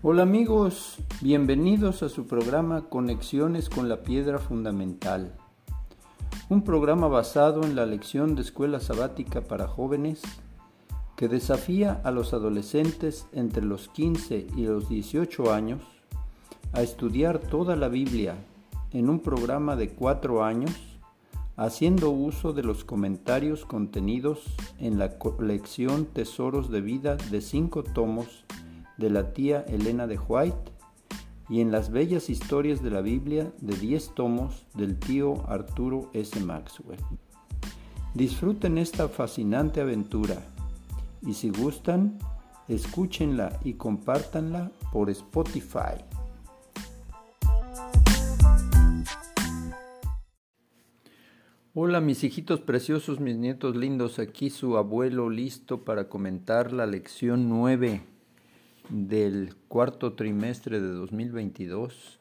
Hola amigos, bienvenidos a su programa Conexiones con la Piedra Fundamental, un programa basado en la lección de escuela sabática para jóvenes que desafía a los adolescentes entre los 15 y los 18 años a estudiar toda la Biblia en un programa de cuatro años haciendo uso de los comentarios contenidos en la colección Tesoros de Vida de cinco tomos de la tía Elena de White y en las bellas historias de la Biblia de diez tomos del tío Arturo S. Maxwell. Disfruten esta fascinante aventura y si gustan, escúchenla y compártanla por Spotify. Hola mis hijitos preciosos, mis nietos lindos, aquí su abuelo listo para comentar la lección 9 del cuarto trimestre de 2022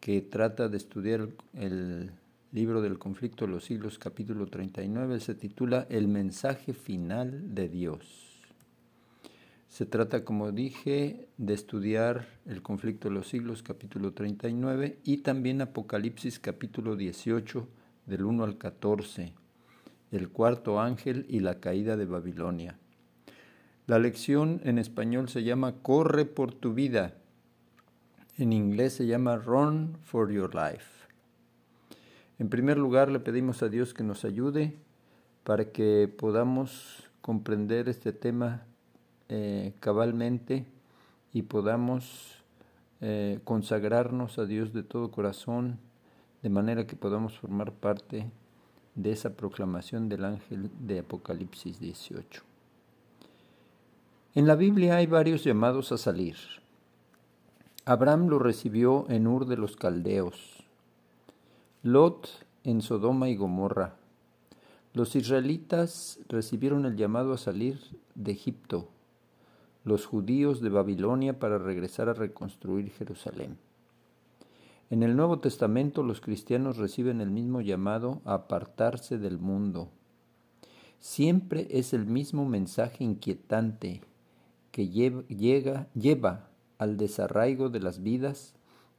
que trata de estudiar el libro del conflicto de los siglos capítulo 39 se titula El mensaje final de Dios. Se trata, como dije, de estudiar el conflicto de los siglos capítulo 39 y también Apocalipsis capítulo 18 del 1 al 14, el cuarto ángel y la caída de Babilonia. La lección en español se llama Corre por tu vida. En inglés se llama Run for your life. En primer lugar, le pedimos a Dios que nos ayude para que podamos comprender este tema eh, cabalmente y podamos eh, consagrarnos a Dios de todo corazón de manera que podamos formar parte de esa proclamación del ángel de Apocalipsis 18. En la Biblia hay varios llamados a salir. Abraham lo recibió en Ur de los Caldeos, Lot en Sodoma y Gomorra. Los israelitas recibieron el llamado a salir de Egipto, los judíos de Babilonia para regresar a reconstruir Jerusalén. En el Nuevo Testamento los cristianos reciben el mismo llamado a apartarse del mundo. Siempre es el mismo mensaje inquietante que lleva, lleva al desarraigo de las vidas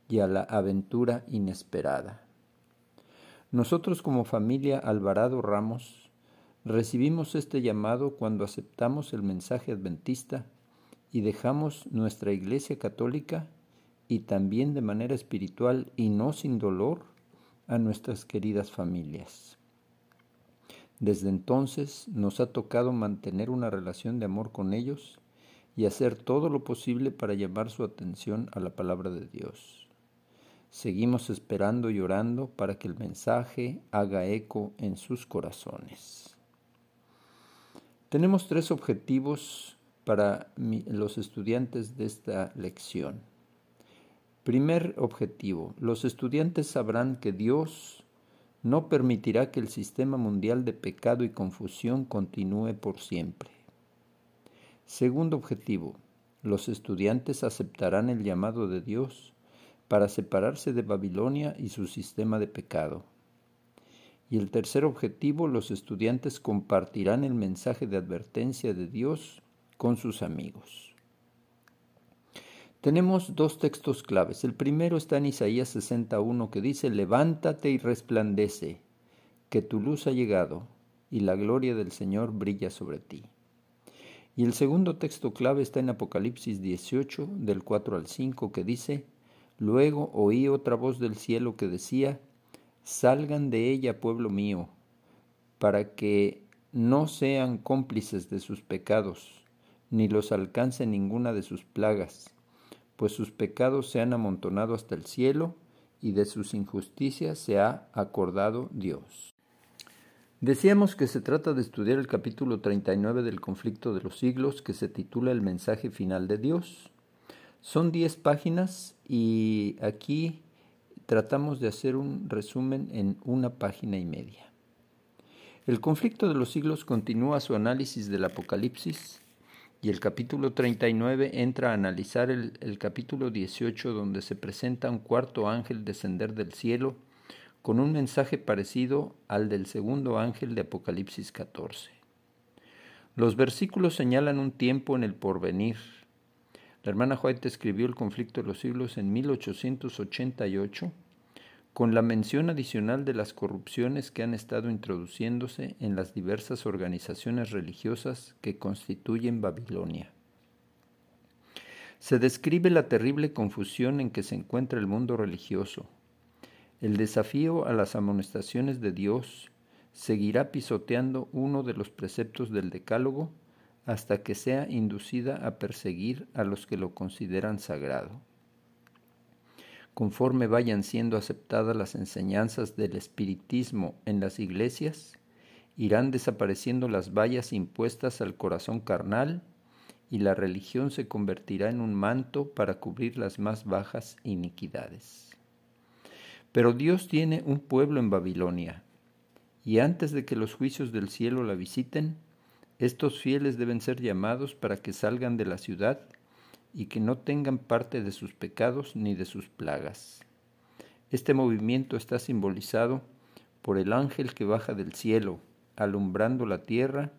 y a la aventura inesperada. Nosotros como familia Alvarado Ramos recibimos este llamado cuando aceptamos el mensaje adventista y dejamos nuestra Iglesia Católica y también de manera espiritual y no sin dolor a nuestras queridas familias. Desde entonces nos ha tocado mantener una relación de amor con ellos y hacer todo lo posible para llamar su atención a la palabra de Dios. Seguimos esperando y orando para que el mensaje haga eco en sus corazones. Tenemos tres objetivos para los estudiantes de esta lección. Primer objetivo. Los estudiantes sabrán que Dios no permitirá que el sistema mundial de pecado y confusión continúe por siempre. Segundo objetivo. Los estudiantes aceptarán el llamado de Dios para separarse de Babilonia y su sistema de pecado. Y el tercer objetivo, los estudiantes compartirán el mensaje de advertencia de Dios con sus amigos. Tenemos dos textos claves. El primero está en Isaías 61 que dice, levántate y resplandece, que tu luz ha llegado y la gloria del Señor brilla sobre ti. Y el segundo texto clave está en Apocalipsis 18 del 4 al 5 que dice, luego oí otra voz del cielo que decía, salgan de ella, pueblo mío, para que no sean cómplices de sus pecados, ni los alcance ninguna de sus plagas pues sus pecados se han amontonado hasta el cielo y de sus injusticias se ha acordado Dios. Decíamos que se trata de estudiar el capítulo 39 del conflicto de los siglos que se titula El mensaje final de Dios. Son diez páginas y aquí tratamos de hacer un resumen en una página y media. El conflicto de los siglos continúa su análisis del Apocalipsis y el capítulo 39 entra a analizar el, el, capítulo 18 donde se presenta un cuarto ángel descender del cielo con un mensaje parecido al del segundo ángel de Apocalipsis 14. Los versículos señalan un tiempo en el porvenir. La hermana White escribió El conflicto de los siglos en 1888 con la mención adicional de las corrupciones que han estado introduciéndose en las diversas organizaciones religiosas que constituyen Babilonia. Se describe la terrible confusión en que se encuentra el mundo religioso. El desafío a las amonestaciones de Dios seguirá pisoteando uno de los preceptos del Decálogo hasta que sea inducida a perseguir a los que lo consideran sagrado conforme vayan siendo aceptadas las enseñanzas del espiritismo en las iglesias, irán desapareciendo las vallas impuestas al corazón carnal y la religión se convertirá en un manto para cubrir las más bajas iniquidades. Pero Dios tiene un pueblo en Babilonia, y antes de que los juicios del cielo la visiten, estos fieles deben ser llamados para que salgan de la ciudad y que no tengan parte de sus pecados ni de sus plagas. Este movimiento está simbolizado por el ángel que baja del cielo, alumbrando la tierra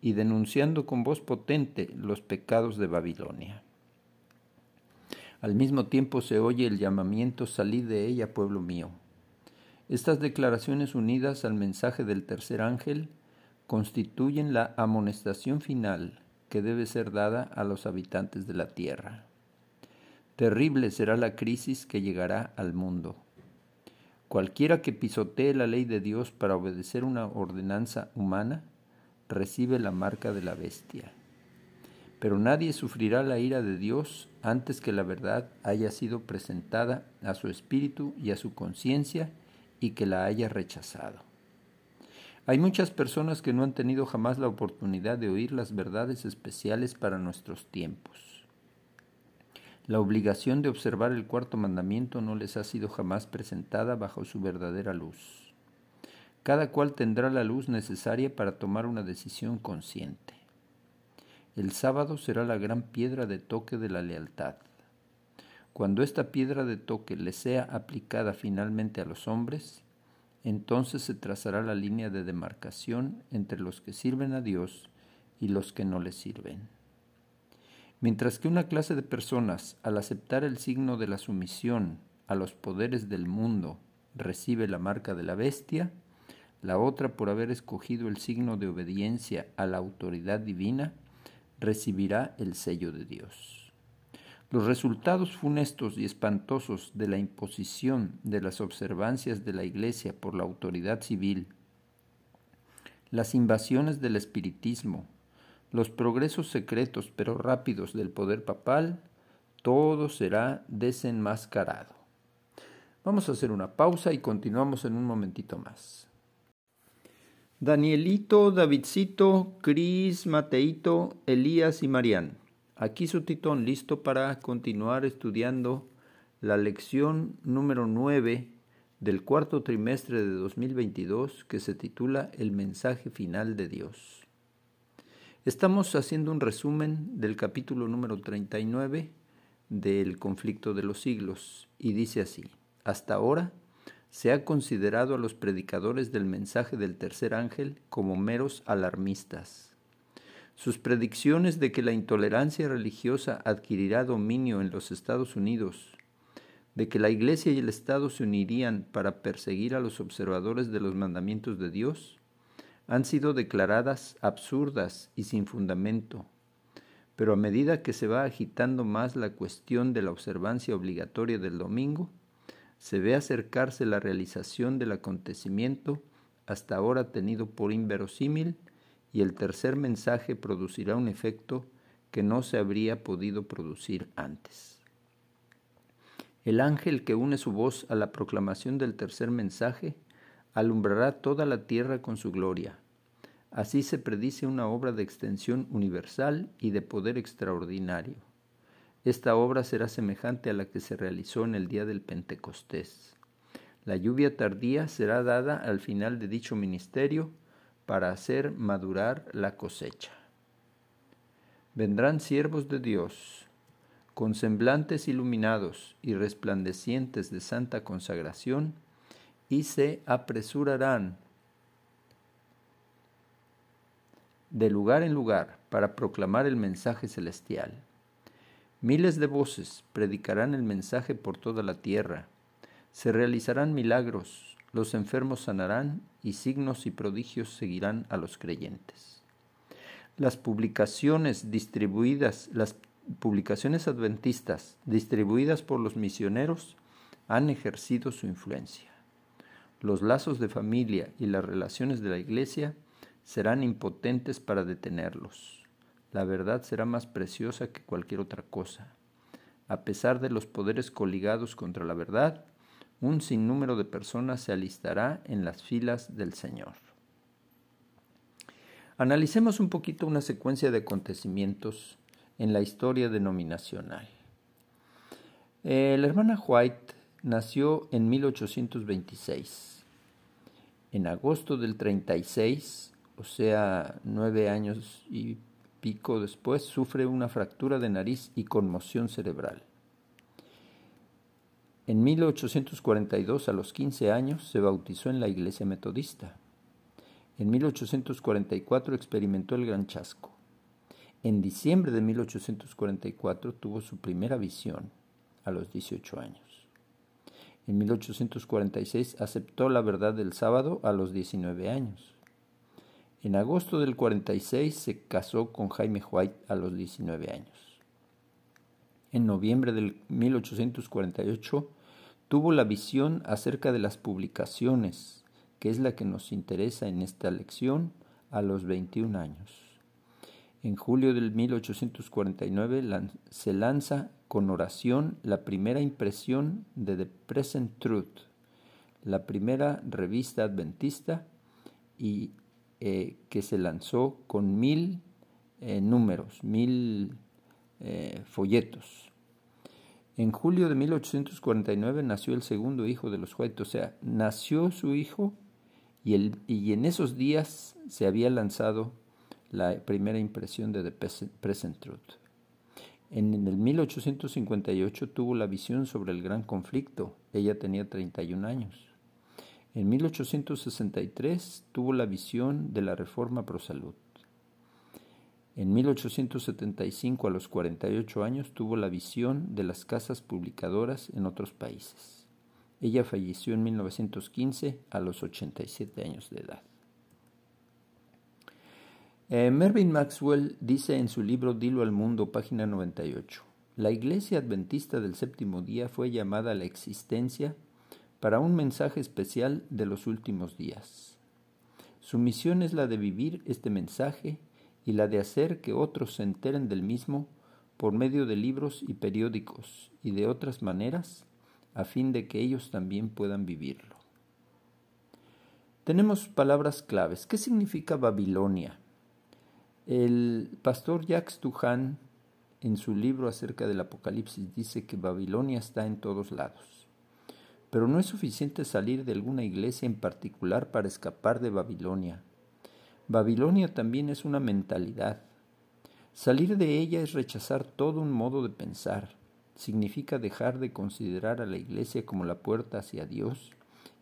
y denunciando con voz potente los pecados de Babilonia. Al mismo tiempo se oye el llamamiento Salid de ella, pueblo mío. Estas declaraciones unidas al mensaje del tercer ángel constituyen la amonestación final que debe ser dada a los habitantes de la tierra. Terrible será la crisis que llegará al mundo. Cualquiera que pisotee la ley de Dios para obedecer una ordenanza humana, recibe la marca de la bestia. Pero nadie sufrirá la ira de Dios antes que la verdad haya sido presentada a su espíritu y a su conciencia y que la haya rechazado. Hay muchas personas que no han tenido jamás la oportunidad de oír las verdades especiales para nuestros tiempos. La obligación de observar el cuarto mandamiento no les ha sido jamás presentada bajo su verdadera luz. Cada cual tendrá la luz necesaria para tomar una decisión consciente. El sábado será la gran piedra de toque de la lealtad. Cuando esta piedra de toque le sea aplicada finalmente a los hombres, entonces se trazará la línea de demarcación entre los que sirven a Dios y los que no le sirven. Mientras que una clase de personas, al aceptar el signo de la sumisión a los poderes del mundo, recibe la marca de la bestia, la otra, por haber escogido el signo de obediencia a la autoridad divina, recibirá el sello de Dios. Los resultados funestos y espantosos de la imposición de las observancias de la Iglesia por la autoridad civil, las invasiones del espiritismo, los progresos secretos pero rápidos del poder papal, todo será desenmascarado. Vamos a hacer una pausa y continuamos en un momentito más. Danielito, Davidcito, Cris, Mateito, Elías y Marián. Aquí su titón listo para continuar estudiando la lección número 9 del cuarto trimestre de 2022 que se titula El mensaje final de Dios. Estamos haciendo un resumen del capítulo número 39 del conflicto de los siglos y dice así, hasta ahora se ha considerado a los predicadores del mensaje del tercer ángel como meros alarmistas sus predicciones de que la intolerancia religiosa adquirirá dominio en los Estados Unidos, de que la Iglesia y el Estado se unirían para perseguir a los observadores de los mandamientos de Dios, han sido declaradas absurdas y sin fundamento. Pero a medida que se va agitando más la cuestión de la observancia obligatoria del domingo, se ve acercarse la realización del acontecimiento hasta ahora tenido por inverosímil y el tercer mensaje producirá un efecto que no se habría podido producir antes. El ángel que une su voz a la proclamación del tercer mensaje alumbrará toda la tierra con su gloria. Así se predice una obra de extensión universal y de poder extraordinario. Esta obra será semejante a la que se realizó en el día del Pentecostés. La lluvia tardía será dada al final de dicho ministerio para hacer madurar la cosecha. Vendrán siervos de Dios, con semblantes iluminados y resplandecientes de santa consagración, y se apresurarán de lugar en lugar para proclamar el mensaje celestial. Miles de voces predicarán el mensaje por toda la tierra. Se realizarán milagros, los enfermos sanarán y signos y prodigios seguirán a los creyentes. Las publicaciones distribuidas, las publicaciones adventistas distribuidas por los misioneros han ejercido su influencia. Los lazos de familia y las relaciones de la Iglesia serán impotentes para detenerlos. La verdad será más preciosa que cualquier otra cosa. A pesar de los poderes coligados contra la verdad, un sinnúmero de personas se alistará en las filas del Señor. Analicemos un poquito una secuencia de acontecimientos en la historia denominacional. La hermana White nació en 1826. En agosto del 36, o sea, nueve años y pico después, sufre una fractura de nariz y conmoción cerebral. En 1842, a los 15 años, se bautizó en la iglesia metodista. En 1844 experimentó el gran chasco. En diciembre de 1844 tuvo su primera visión a los 18 años. En 1846 aceptó la verdad del sábado a los 19 años. En agosto del 46 se casó con Jaime White a los 19 años. En noviembre del 1848 tuvo la visión acerca de las publicaciones, que es la que nos interesa en esta lección, a los 21 años. En julio del 1849 se lanza con oración la primera impresión de The Present Truth, la primera revista adventista y eh, que se lanzó con mil eh, números, mil eh, folletos. En julio de 1849 nació el segundo hijo de los White, o sea, nació su hijo y, el, y en esos días se había lanzado la primera impresión de The Present Truth. En el 1858 tuvo la visión sobre el gran conflicto. Ella tenía 31 años. En 1863 tuvo la visión de la reforma pro salud. En 1875, a los 48 años, tuvo la visión de las casas publicadoras en otros países. Ella falleció en 1915 a los 87 años de edad. Eh, Mervyn Maxwell dice en su libro Dilo al Mundo, página 98, la Iglesia Adventista del Séptimo Día fue llamada a la existencia para un mensaje especial de los últimos días. Su misión es la de vivir este mensaje y la de hacer que otros se enteren del mismo por medio de libros y periódicos y de otras maneras, a fin de que ellos también puedan vivirlo. Tenemos palabras claves. ¿Qué significa Babilonia? El pastor Jacques Tuhan, en su libro acerca del Apocalipsis, dice que Babilonia está en todos lados. Pero no es suficiente salir de alguna iglesia en particular para escapar de Babilonia. Babilonia también es una mentalidad. Salir de ella es rechazar todo un modo de pensar. Significa dejar de considerar a la iglesia como la puerta hacia Dios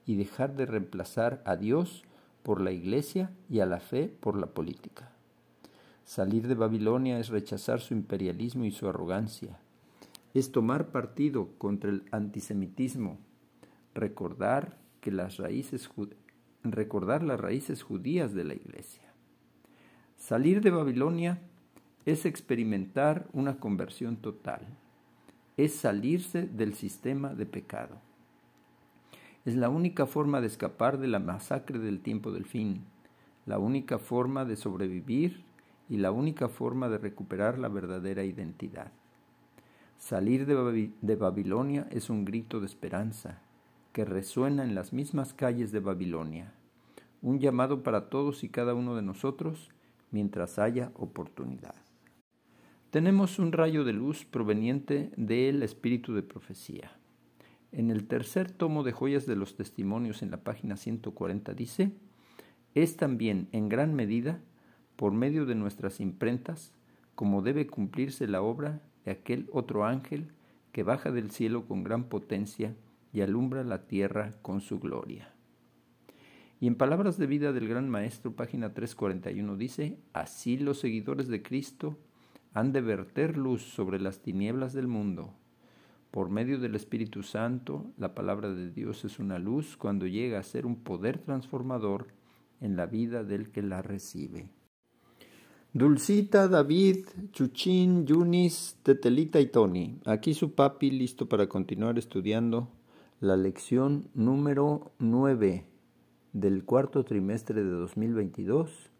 y dejar de reemplazar a Dios por la iglesia y a la fe por la política. Salir de Babilonia es rechazar su imperialismo y su arrogancia. Es tomar partido contra el antisemitismo, recordar que las raíces recordar las raíces judías de la iglesia. Salir de Babilonia es experimentar una conversión total. Es salirse del sistema de pecado. Es la única forma de escapar de la masacre del tiempo del fin, la única forma de sobrevivir y la única forma de recuperar la verdadera identidad. Salir de, Babilonia es un grito de esperanza que resuena en las mismas calles de Babilonia, un llamado para todos y cada uno de nosotros mientras haya oportunidad. Tenemos un rayo de luz proveniente del espíritu de profecía. En el tercer tomo de Joyas de los Testimonios en la página 140 dice, es también en gran medida por medio de nuestras imprentas, como debe cumplirse la obra de aquel otro ángel que baja del cielo con gran potencia y alumbra la tierra con su gloria. Y en palabras de vida del gran maestro, página 341 dice, así los seguidores de Cristo han de verter luz sobre las tinieblas del mundo. Por medio del Espíritu Santo, la palabra de Dios es una luz cuando llega a ser un poder transformador en la vida del que la recibe. Dulcita, David, Chuchín, Yunis, Tetelita y Tony. Aquí su papi listo para continuar estudiando la lección número 9 del cuarto trimestre de 2022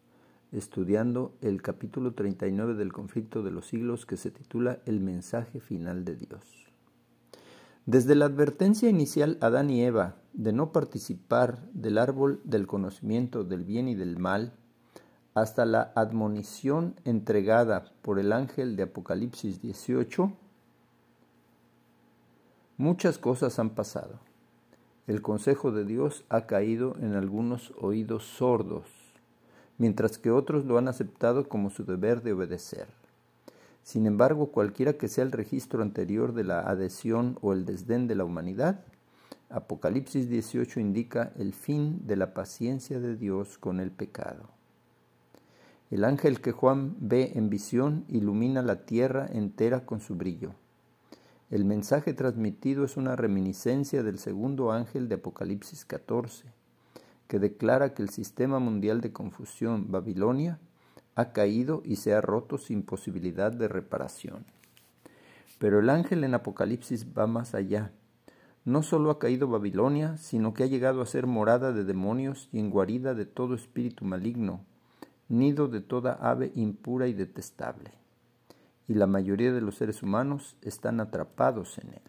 estudiando el capítulo 39 del conflicto de los siglos que se titula El mensaje final de Dios. Desde la advertencia inicial a Adán y Eva de no participar del árbol del conocimiento del bien y del mal, hasta la admonición entregada por el ángel de Apocalipsis 18, muchas cosas han pasado. El consejo de Dios ha caído en algunos oídos sordos mientras que otros lo han aceptado como su deber de obedecer. Sin embargo, cualquiera que sea el registro anterior de la adhesión o el desdén de la humanidad, Apocalipsis 18 indica el fin de la paciencia de Dios con el pecado. El ángel que Juan ve en visión ilumina la tierra entera con su brillo. El mensaje transmitido es una reminiscencia del segundo ángel de Apocalipsis 14 que declara que el sistema mundial de confusión Babilonia ha caído y se ha roto sin posibilidad de reparación. Pero el ángel en Apocalipsis va más allá. No solo ha caído Babilonia, sino que ha llegado a ser morada de demonios y guarida de todo espíritu maligno, nido de toda ave impura y detestable. Y la mayoría de los seres humanos están atrapados en él.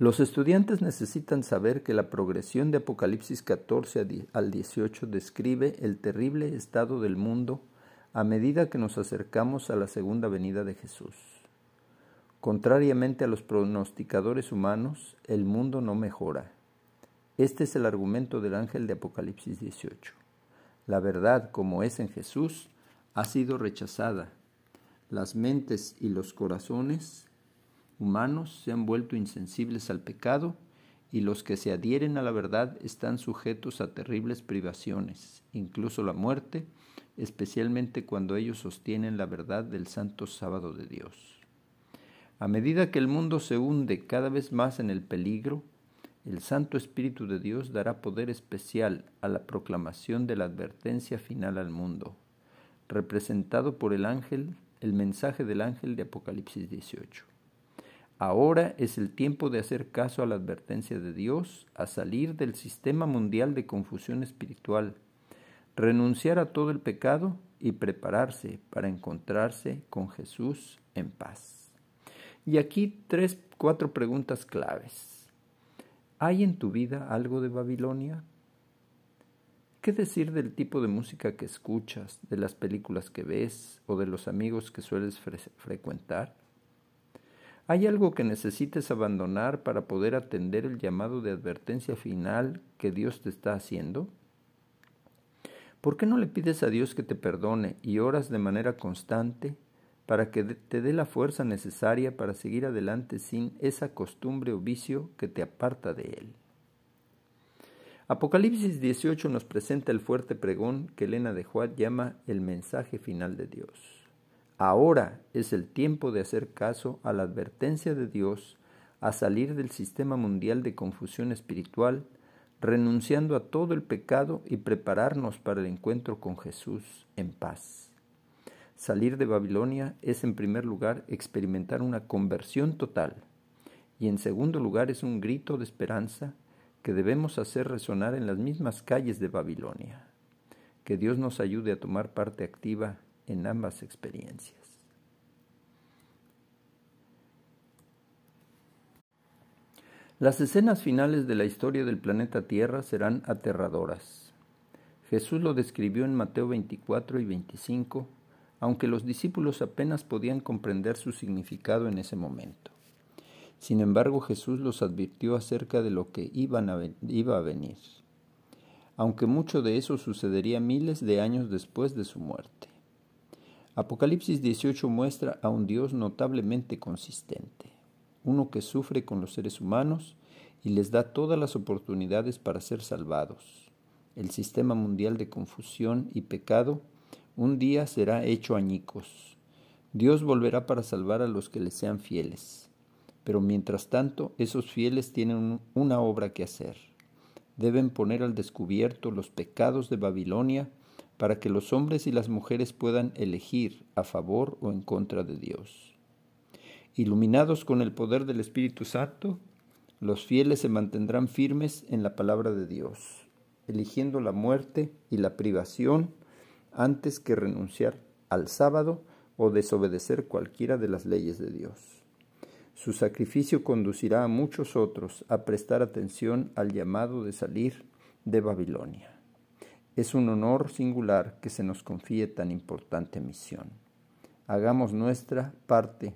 Los estudiantes necesitan saber que la progresión de Apocalipsis 14 al 18 describe el terrible estado del mundo a medida que nos acercamos a la segunda venida de Jesús. Contrariamente a los pronosticadores humanos, el mundo no mejora. Este es el argumento del ángel de Apocalipsis 18. La verdad, como es en Jesús, ha sido rechazada. Las mentes y los corazones humanos se han vuelto insensibles al pecado y los que se adhieren a la verdad están sujetos a terribles privaciones, incluso la muerte, especialmente cuando ellos sostienen la verdad del santo sábado de Dios. A medida que el mundo se hunde cada vez más en el peligro, el Santo Espíritu de Dios dará poder especial a la proclamación de la advertencia final al mundo, representado por el ángel, el mensaje del ángel de Apocalipsis 18. Ahora es el tiempo de hacer caso a la advertencia de Dios, a salir del sistema mundial de confusión espiritual, renunciar a todo el pecado y prepararse para encontrarse con Jesús en paz. Y aquí tres, cuatro preguntas claves. ¿Hay en tu vida algo de Babilonia? ¿Qué decir del tipo de música que escuchas, de las películas que ves o de los amigos que sueles frecuentar? ¿Hay algo que necesites abandonar para poder atender el llamado de advertencia final que Dios te está haciendo? ¿Por qué no le pides a Dios que te perdone y oras de manera constante para que te dé la fuerza necesaria para seguir adelante sin esa costumbre o vicio que te aparta de Él? Apocalipsis 18 nos presenta el fuerte pregón que Elena de Juárez llama el mensaje final de Dios. Ahora es el tiempo de hacer caso a la advertencia de Dios a salir del sistema mundial de confusión espiritual, renunciando a todo el pecado y prepararnos para el encuentro con Jesús en paz. Salir de Babilonia es en primer lugar experimentar una conversión total y en segundo lugar es un grito de esperanza que debemos hacer resonar en las mismas calles de Babilonia. Que Dios nos ayude a tomar parte activa en ambas experiencias. Las escenas finales de la historia del planeta Tierra serán aterradoras. Jesús lo describió en Mateo 24 y 25, aunque los discípulos apenas podían comprender su significado en ese momento. Sin embargo, Jesús los advirtió acerca de lo que iban a iba a venir, aunque mucho de eso sucedería miles de años después de su muerte. Apocalipsis 18 muestra a un Dios notablemente consistente, uno que sufre con los seres humanos y les da todas las oportunidades para ser salvados. el sistema mundial de confusión y pecado, un día será hecho añicos. Dios volverá para salvar a los que le sean fieles. Pero mientras tanto, esos fieles tienen una obra que hacer. Deben poner al descubierto los pecados de Babilonia para que los hombres y las mujeres puedan elegir a favor o en contra de Dios. Iluminados con el poder del Espíritu Santo, los fieles se mantendrán firmes en la palabra de Dios, eligiendo la muerte y la privación antes que renunciar al sábado o desobedecer cualquiera de las leyes de Dios. Su sacrificio conducirá a muchos otros a prestar atención al llamado de salir de Babilonia. Es un honor singular que se nos confíe tan importante misión. Hagamos nuestra parte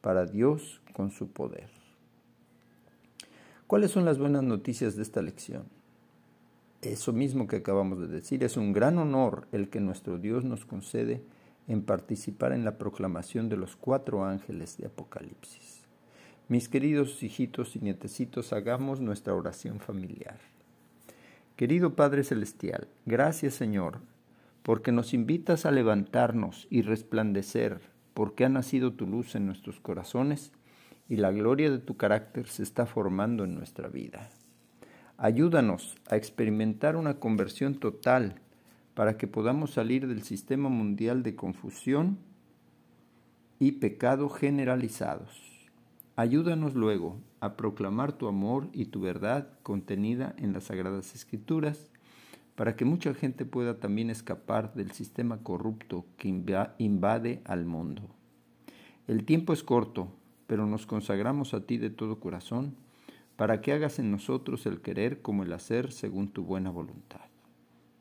para Dios con su poder. ¿Cuáles son las buenas noticias de esta lección? Eso mismo que acabamos de decir, es un gran honor el que nuestro Dios nos concede en participar en la proclamación de los cuatro ángeles de Apocalipsis. Mis queridos hijitos y nietecitos, hagamos nuestra oración familiar. Querido Padre Celestial, gracias Señor, porque nos invitas a levantarnos y resplandecer, porque ha nacido tu luz en nuestros corazones y la gloria de tu carácter se está formando en nuestra vida. Ayúdanos a experimentar una conversión total para que podamos salir del sistema mundial de confusión y pecado generalizados. Ayúdanos luego a proclamar tu amor y tu verdad contenida en las Sagradas Escrituras, para que mucha gente pueda también escapar del sistema corrupto que invade al mundo. El tiempo es corto, pero nos consagramos a ti de todo corazón, para que hagas en nosotros el querer como el hacer según tu buena voluntad.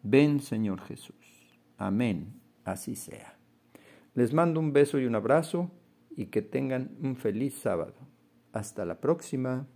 Ven, Señor Jesús. Amén. Así sea. Les mando un beso y un abrazo y que tengan un feliz sábado. Hasta la próxima.